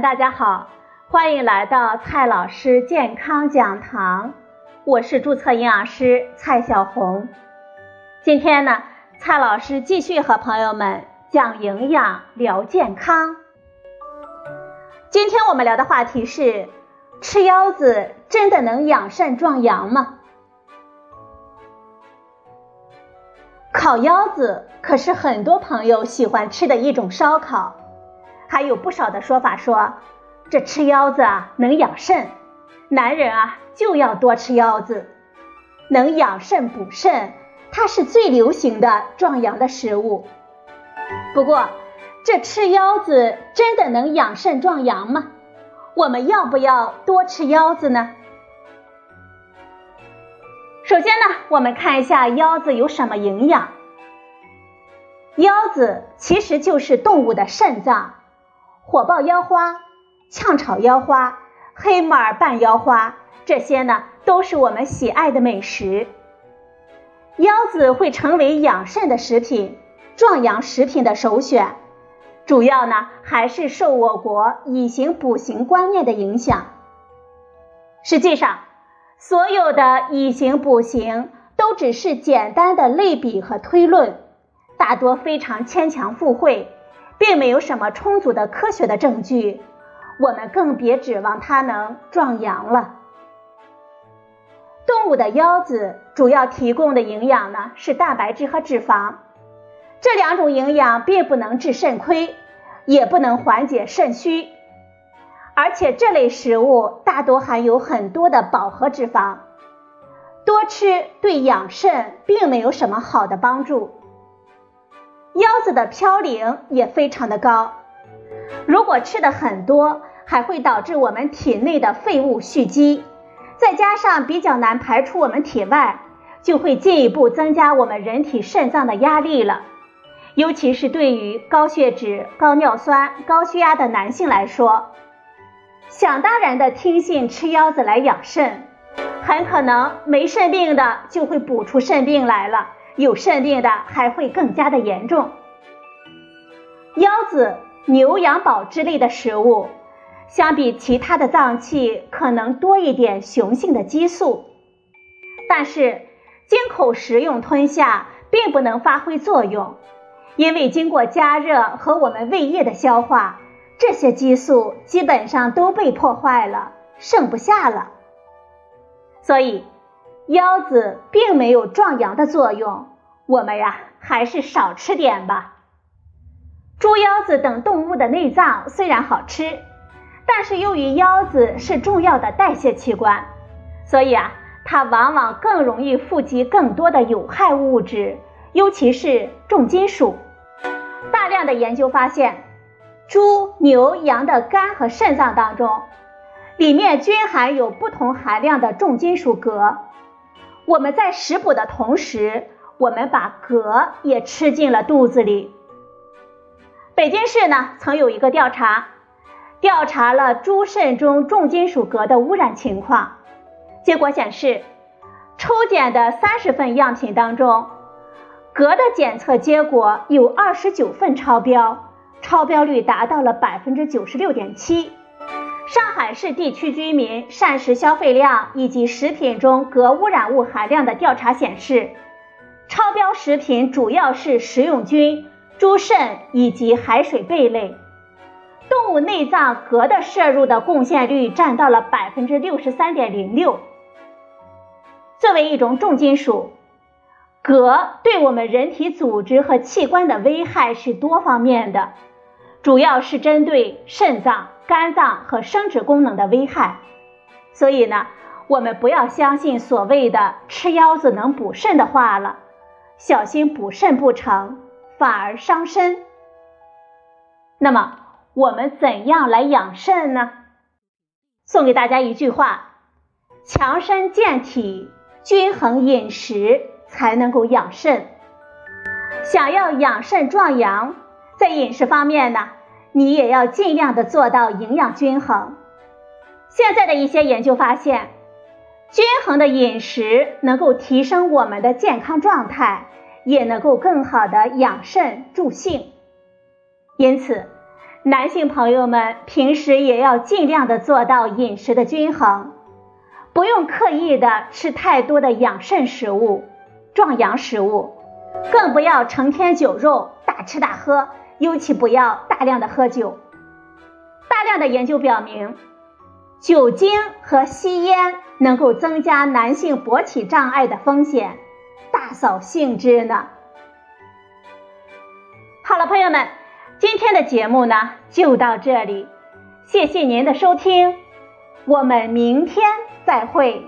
大家好，欢迎来到蔡老师健康讲堂，我是注册营养师蔡小红。今天呢，蔡老师继续和朋友们讲营养、聊健康。今天我们聊的话题是：吃腰子真的能养肾壮阳吗？烤腰子可是很多朋友喜欢吃的一种烧烤。还有不少的说法说，这吃腰子啊能养肾，男人啊就要多吃腰子，能养肾补肾，它是最流行的壮阳的食物。不过，这吃腰子真的能养肾壮阳吗？我们要不要多吃腰子呢？首先呢，我们看一下腰子有什么营养。腰子其实就是动物的肾脏。火爆腰花、炝炒腰花、黑木耳拌腰花，这些呢都是我们喜爱的美食。腰子会成为养肾的食品、壮阳食品的首选，主要呢还是受我国以形补形观念的影响。实际上，所有的以形补形都只是简单的类比和推论，大多非常牵强附会。并没有什么充足的科学的证据，我们更别指望它能壮阳了。动物的腰子主要提供的营养呢是蛋白质和脂肪，这两种营养并不能治肾亏，也不能缓解肾虚，而且这类食物大多含有很多的饱和脂肪，多吃对养肾并没有什么好的帮助。腰子的嘌呤也非常的高，如果吃的很多，还会导致我们体内的废物蓄积，再加上比较难排出我们体外，就会进一步增加我们人体肾脏的压力了。尤其是对于高血脂、高尿酸、高血压的男性来说，想当然的听信吃腰子来养肾，很可能没肾病的就会补出肾病来了。有肾病的还会更加的严重。腰子、牛羊宝之类的食物，相比其他的脏器，可能多一点雄性的激素，但是经口食用吞下，并不能发挥作用，因为经过加热和我们胃液的消化，这些激素基本上都被破坏了，剩不下了，所以。腰子并没有壮阳的作用，我们呀还是少吃点吧。猪腰子等动物的内脏虽然好吃，但是由于腰子是重要的代谢器官，所以啊它往往更容易富集更多的有害物质，尤其是重金属。大量的研究发现，猪、牛、羊的肝和肾脏当中，里面均含有不同含量的重金属镉。我们在食补的同时，我们把镉也吃进了肚子里。北京市呢曾有一个调查，调查了猪肾中重金属镉的污染情况，结果显示，抽检的三十份样品当中，镉的检测结果有二十九份超标，超标率达到了百分之九十六点七。上海市地区居民膳食消费量以及食品中镉污染物含量的调查显示，超标食品主要是食用菌、猪肾以及海水贝类。动物内脏镉的摄入的贡献率占到了百分之六十三点零六。作为一种重金属，镉对我们人体组织和器官的危害是多方面的，主要是针对肾脏。肝脏和生殖功能的危害，所以呢，我们不要相信所谓的吃腰子能补肾的话了，小心补肾不成，反而伤身。那么，我们怎样来养肾呢？送给大家一句话：强身健体，均衡饮食才能够养肾。想要养肾壮阳，在饮食方面呢？你也要尽量的做到营养均衡。现在的一些研究发现，均衡的饮食能够提升我们的健康状态，也能够更好的养肾助兴。因此，男性朋友们平时也要尽量的做到饮食的均衡，不用刻意的吃太多的养肾食物、壮阳食物，更不要成天酒肉、大吃大喝，尤其不要大量的喝酒。大量的研究表明，酒精和吸烟能够增加男性勃起障碍的风险，大扫兴之呢。好了，朋友们。今天的节目呢，就到这里，谢谢您的收听，我们明天再会。